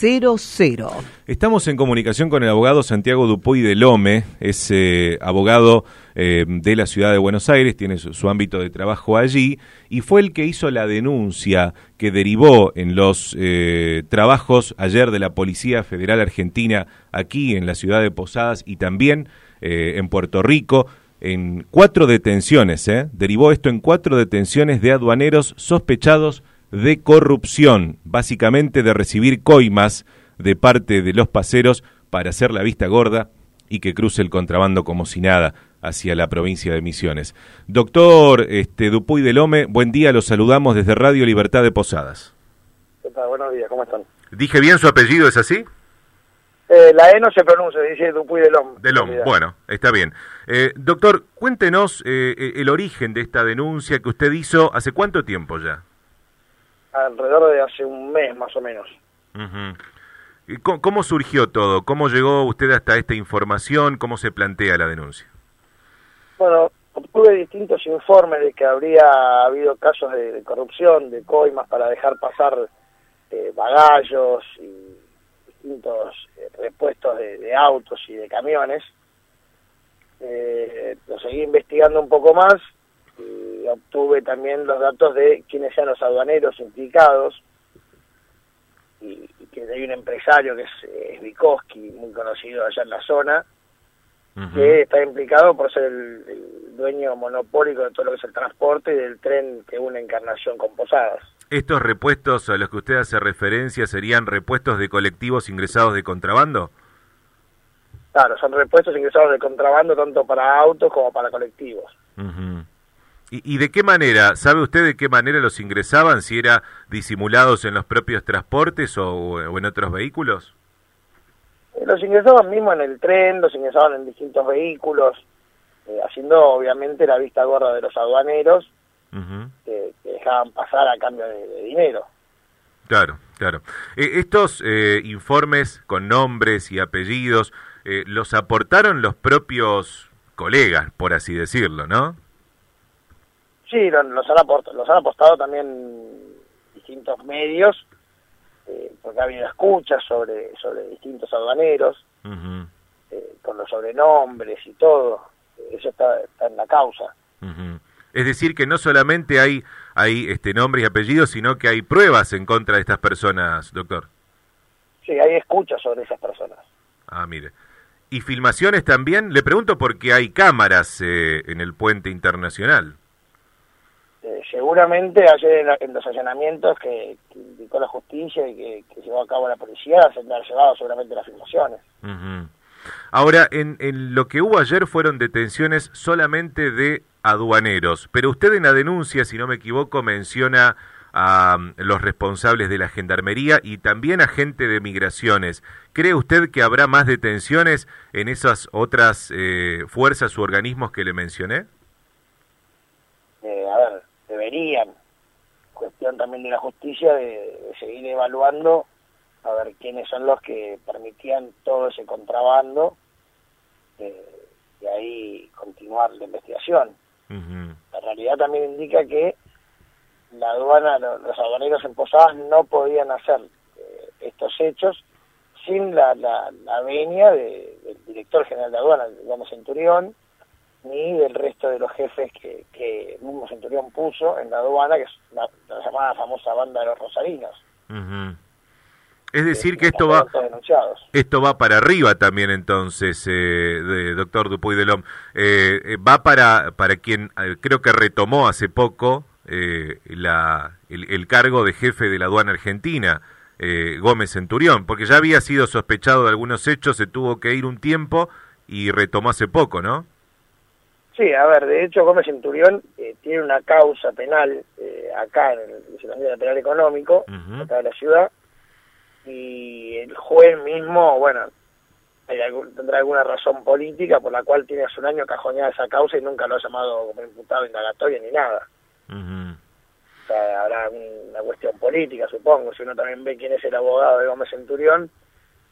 00. Estamos en comunicación con el abogado Santiago Dupuy de Lome, es eh, abogado eh, de la ciudad de Buenos Aires, tiene su, ámbito de trabajo allí y fue el que hizo la denuncia que derivó en los eh, trabajos ayer de la Policía Federal Argentina aquí en la ciudad de Posadas y también en Puerto Rico en cuatro detenciones, derivó esto en cuatro detenciones de aduaneros sospechados corrupción, básicamente de recibir coimas de parte de los paseros para hacer la vista gorda y que cruce el contrabando como si nada hacia la provincia de Misiones. Doctor este, Dupuy de Lome, buen día, los saludamos desde Radio Libertad de Posadas. ¿Qué tal? Buenos días, ¿cómo están? ¿Dije bien su apellido, es así? Eh, la E no se pronuncia, dice Dupuy de Lome. De Lome, bueno, está bien. Eh, doctor, cuéntenos eh, el origen de esta denuncia que usted hizo hace cuánto tiempo ya alrededor de hace un mes más o menos. ¿Y cómo, surgió todo? ¿Cómo llegó usted hasta esta información? ¿Cómo se plantea la denuncia? Bueno, obtuve distintos informes de que habría habido casos de, corrupción, de coimas para dejar pasar eh, bagallos y distintos eh, repuestos de, autos y de camiones. Eh, lo seguí investigando un poco más y obtuve también los datos de quiénes sean los aduaneros implicados y, que hay un empresario que es, Vikoski, muy conocido allá en la zona, que está implicado por ser el, dueño monopólico de todo lo que es el transporte y del tren que une Encarnación con Posadas. ¿Estos repuestos a los que usted hace referencia serían repuestos de colectivos ingresados de contrabando? Claro, son repuestos ingresados de contrabando tanto para autos como para colectivos. ¿Y, de qué manera? ¿Sabe usted de qué manera los ingresaban? ¿Si era disimulados en los propios transportes o, en otros vehículos? Eh, los ingresaban mismo en el tren, los ingresaban en distintos vehículos, eh, haciendo obviamente la vista gorda de los aduaneros que, dejaban pasar a cambio de, dinero. Claro, claro. Eh, estos informes con nombres y apellidos los aportaron los propios colegas, por así decirlo, ¿no? Sí, los, han apostado, los han apostado también distintos medios, eh, porque ha habido escuchas sobre, sobre distintos aduaneros, eh, con los sobrenombres y todo. Eso está, está en la causa. Es decir, que no solamente hay, hay este, nombres y apellidos, sino que hay pruebas en contra de estas personas, doctor. Sí, hay escuchas sobre esas personas. Ah, mire. ¿Y filmaciones también? Le pregunto porque hay cámaras eh, en el puente internacional seguramente ayer en, los allanamientos que, indicó la justicia y que, llevó a cabo la policía se han llevado seguramente las filmaciones. Ahora, en, en, lo que hubo ayer fueron detenciones solamente de aduaneros, pero usted en la denuncia, si no me equivoco, menciona a um, los responsables de la gendarmería y también a gente de migraciones. ¿Cree usted que habrá más detenciones en esas otras eh, fuerzas u organismos que le mencioné? Deberían, cuestión también de la justicia, de, seguir evaluando a ver quiénes son los que permitían todo ese contrabando eh, y ahí continuar la investigación. La realidad también indica que la aduana, los aduaneros en Posadas no podían hacer eh, estos hechos sin la, la, venia del director general de aduana, digamos Centurión, ni del resto de los jefes que, que el mismo Centurión puso en la aduana, que es la, llamada famosa banda de los rosarinos. Es decir, que esto va, esto va para arriba también entonces, eh, de, doctor Dupuy de Lom. Eh, eh, va para, para quien creo que retomó hace poco la, el, el, cargo de jefe de la aduana argentina, Gómez Centurión, porque ya había sido sospechado de algunos hechos, se tuvo que ir un tiempo y retomó hace poco, ¿no? Sí, a ver, de hecho Gómez Centurión eh, tiene una causa penal eh, acá en el de Penal Económico, acá de la ciudad, y el juez mismo, bueno, tendrá alguna razón política por la cual tiene hace un año cajoneada esa causa y nunca lo ha llamado como imputado indagatorio ni nada. O sea, habrá una cuestión política, supongo, si uno también ve quién es el abogado de Gómez Centurión,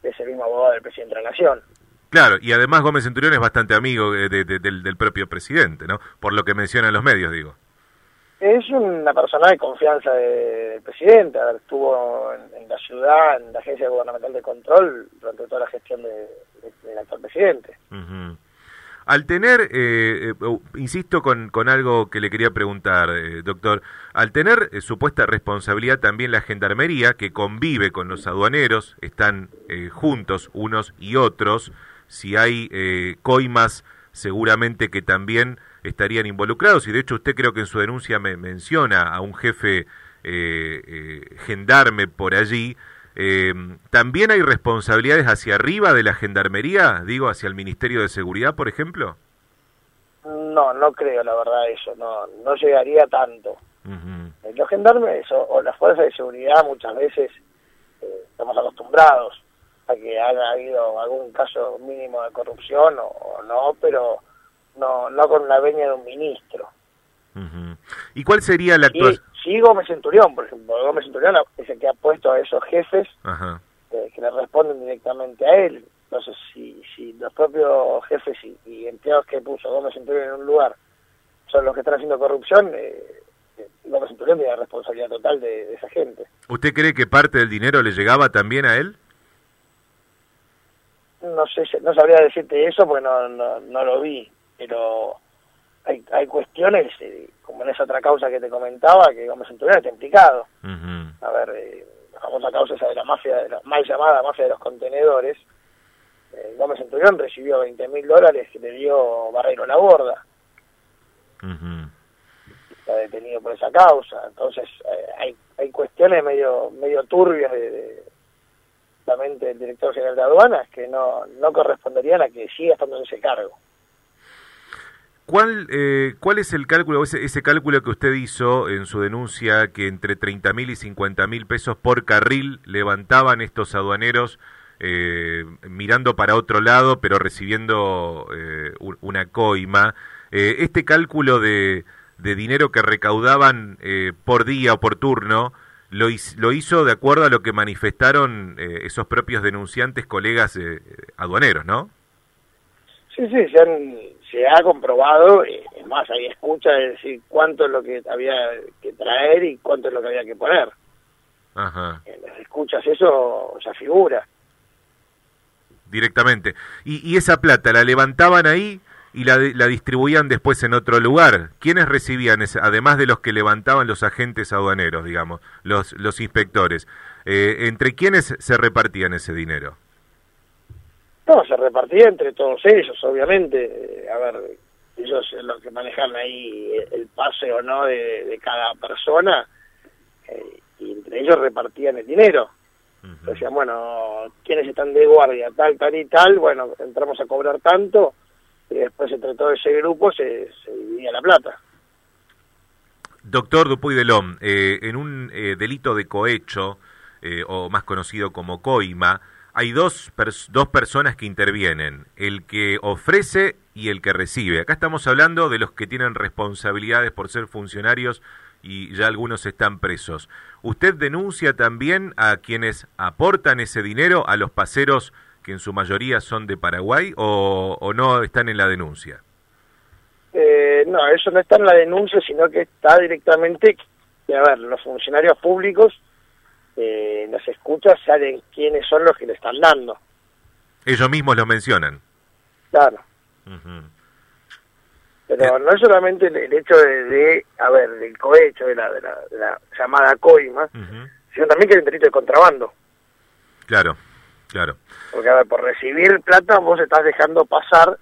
es el mismo abogado del presidente de la Nación. Claro, y además Gómez Centurión es bastante amigo del, propio presidente, ¿no? Por lo que mencionan los medios, digo. Es una persona de confianza del presidente, estuvo en, la ciudad, en la Agencia Gubernamental de Control, durante toda la gestión del actual presidente. Al tener, eh, eh insisto con, con, algo que le quería preguntar, eh, doctor, al tener eh, supuesta responsabilidad también la gendarmería, que convive con los aduaneros, están juntos unos y otros, si hay coimas seguramente que también estarían involucrados, y de hecho usted creo que en su denuncia me menciona a un jefe gendarme por allí, eh, ¿También hay responsabilidades hacia arriba de la Gendarmería, digo, hacia el Ministerio de Seguridad, por ejemplo? No, no creo, la verdad, eso, no, no llegaría tanto. Los gendarmes o, las fuerzas de seguridad muchas veces eh, estamos acostumbrados a que haya habido algún caso mínimo de corrupción o, no, pero no, no con la veña de un ministro. ¿Y cuál sería la actuación? Sí, Gómez Centurión, por ejemplo. Gómez Centurión es el que ha puesto a esos jefes eh, que le responden directamente a él. Entonces, si, si los propios jefes y, empleados que puso Gómez Centurión en un lugar son los que están haciendo corrupción, eh, eh, Gómez Centurión tiene la responsabilidad total de, esa gente. ¿Usted cree que parte del dinero le llegaba también a él? No sé, no sabría decirte eso porque no, no lo vi, pero hay, hay cuestiones, eh, como en esa otra causa que te comentaba, que Gómez Centurión está implicado. A ver, eh, la famosa causa esa de la mafia, de la mal llamada mafia de los contenedores. Eh, Gómez Centurión recibió 20 mil dólares que le dio Barreiro La Borda. Está detenido por esa causa. Entonces, hay, hay cuestiones medio medio turbias de, de del director general de aduanas que no, no corresponderían a que siga estando en ese cargo. ¿Cuál, eh, ¿Cuál es el cálculo, ese, ese cálculo que usted hizo en su denuncia que entre 30 mil y 50 mil pesos por carril levantaban estos aduaneros eh, mirando para otro lado pero recibiendo eh, una coima? este cálculo de, de, dinero que recaudaban por día o por turno lo, lo, hizo de acuerdo a lo que manifestaron esos propios denunciantes, colegas aduaneros, ¿no? Sí, sí, se, han, se ha comprobado, eh, es más, hay escucha de decir cuánto es lo que había que traer y cuánto es lo que había que poner. Ajá. En las escuchas eso ya figura. Directamente. ¿Y, y esa plata la levantaban ahí y la, la distribuían después en otro lugar? ¿Quiénes recibían, ese, además de los que levantaban los agentes aduaneros, digamos, los, los inspectores? Eh, ¿Entre quiénes se repartían ese dinero? No, se repartía entre todos ellos, obviamente. Eh, a ver, ellos los que manejan ahí el pase o no de, cada persona, eh, y entre ellos repartían el dinero. Decían, bueno, ¿quiénes están de guardia? Tal, tal y tal, bueno, entramos a cobrar tanto, y después entre todo ese grupo se, dividía la plata. Doctor Dupuy Delón, eh, en un delito de cohecho, o más conocido como coima, hay dos, dos personas que intervienen, el que ofrece y el que recibe. Acá estamos hablando de los que tienen responsabilidades por ser funcionarios y ya algunos están presos. ¿Usted denuncia también a quienes aportan ese dinero, a los paseros que en su mayoría son de Paraguay, o, no están en la denuncia? Eh, no, eso no está en la denuncia, sino que está directamente, a ver, los funcionarios públicos eh, las escuchas saben quiénes son los que le están dando. Ellos mismos lo mencionan. Claro. Pero no es solamente el, hecho de, a ver, del cohecho, de la, de la, llamada coima, sino también que el delito de contrabando. Claro, claro. Porque, a ver, por recibir plata vos estás dejando pasar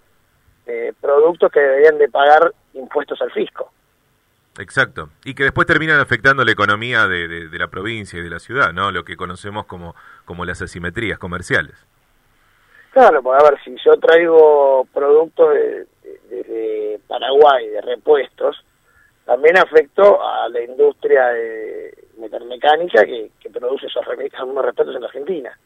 eh, productos que deberían de pagar impuestos al fisco. Exacto. Y que después terminan afectando la economía de, de, la provincia y de la ciudad, ¿no? Lo que conocemos como, como las asimetrías comerciales. Claro, pues a ver, si yo traigo productos de, de, Paraguay, de repuestos, también afecto a la industria de metalmecánica que, que produce esos repuestos en Argentina.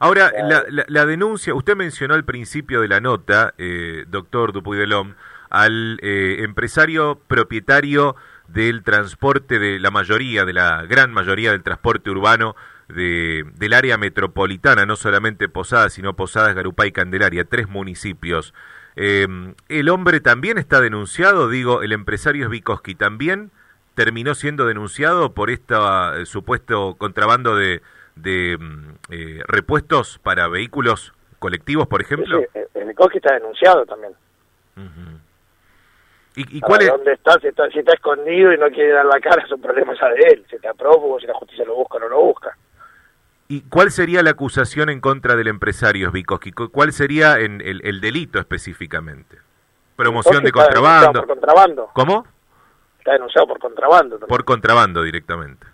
Ahora, la, la, denuncia, usted mencionó al principio de la nota, eh, doctor Dupuy Delom, al eh, empresario propietario del transporte de la mayoría, de la gran mayoría del transporte urbano de, del área metropolitana, no solamente Posadas, sino Posadas, Garupá y Candelaria, tres municipios. Em, el hombre también está denunciado, digo, el empresario Svikovsky también terminó siendo denunciado por este supuesto contrabando de, de mm, eh, repuestos para vehículos colectivos, por ejemplo. Sí, Svikovsky está denunciado también. ¿Y, cuál es? ¿Dónde está? Si, está? si está escondido y no quiere dar la cara, es un problema ya de él. Si está prófugo, si la justicia lo busca o no lo busca. ¿Y cuál sería la acusación en contra del empresario Svikovsky? ¿Cuál sería en el, delito específicamente? ¿Promoción de contrabando? Por contrabando? ¿Cómo? Está denunciado por contrabando. Por contrabando directamente.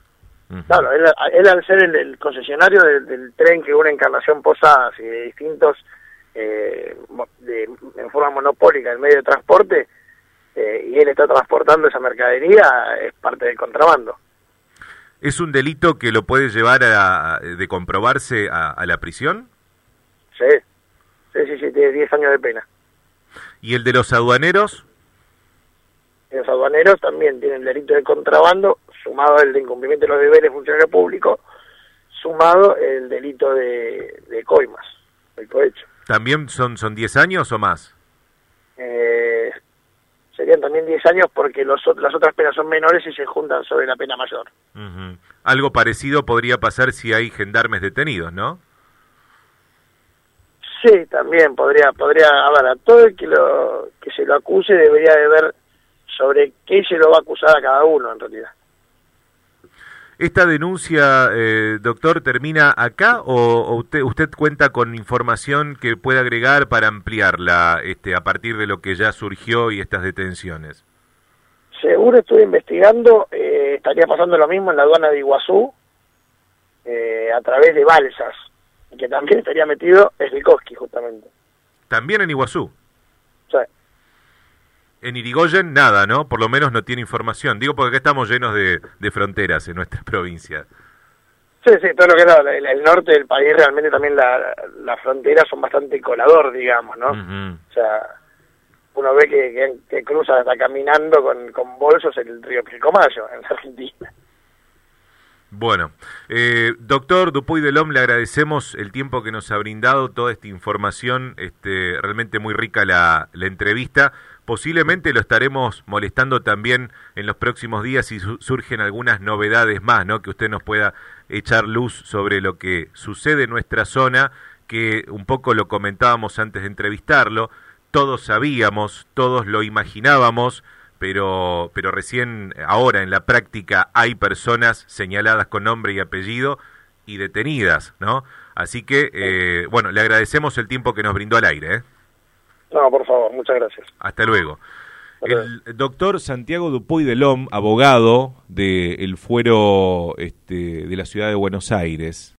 Claro, él, al ser el, concesionario del, tren que une Encarnación Posadas y de distintos, eh, en forma monopólica, el medio de transporte, eh, y él está transportando esa mercadería, es parte del contrabando. ¿Es un delito que lo puede llevar a, de comprobarse a, la prisión? Sí, sí, sí, sí, tiene 10 años de pena. ¿Y el de los aduaneros? Los aduaneros también tienen el delito de contrabando, sumado el de incumplimiento de los deberes de funcionario público, sumado el delito de, de coimas, el cohecho. ¿También son, son 10 años o más? Eh, serían también 10 años porque los, las otras penas son menores y se juntan sobre la pena mayor. Algo parecido podría pasar si hay gendarmes detenidos, ¿no? Sí, también podría, podría, a ver, a todo el que, lo, que se lo acuse debería de ver sobre qué se lo va a acusar a cada uno en realidad. ¿Esta denuncia, eh, doctor, termina acá o, usted, usted cuenta con información que puede agregar para ampliarla este, a partir de lo que ya surgió y estas detenciones? Seguro estuve investigando, eh, estaría pasando lo mismo en la aduana de Iguazú eh, a través de balsas, que también estaría metido Slikovsky justamente. ¿También en Iguazú? Sí. En Irigoyen nada, ¿no? Por lo menos no tiene información. Digo porque acá estamos llenos de, fronteras en nuestra provincia. Sí, sí, todo lo que es el, norte del país, realmente también las la fronteras son bastante colador, digamos, ¿no? O sea, uno ve que, que, cruza, está caminando con, con bolsos el río Pilcomayo en Argentina. Bueno, eh, doctor Dupuy Delom, le agradecemos el tiempo que nos ha brindado, toda esta información, este, realmente muy rica la, la entrevista. Posiblemente lo estaremos molestando también en los próximos días si surgen algunas novedades más, ¿no? Que usted nos pueda echar luz sobre lo que sucede en nuestra zona, que un poco lo comentábamos antes de entrevistarlo, todos sabíamos, todos lo imaginábamos, pero, pero recién ahora en la práctica hay personas señaladas con nombre y apellido y detenidas, ¿no? Así que, eh, bueno, le agradecemos el tiempo que nos brindó al aire, ¿eh? No, por favor, muchas gracias. Hasta luego. El doctor Santiago Dupuy de Lom, abogado del fuero este, de la ciudad de Buenos Aires,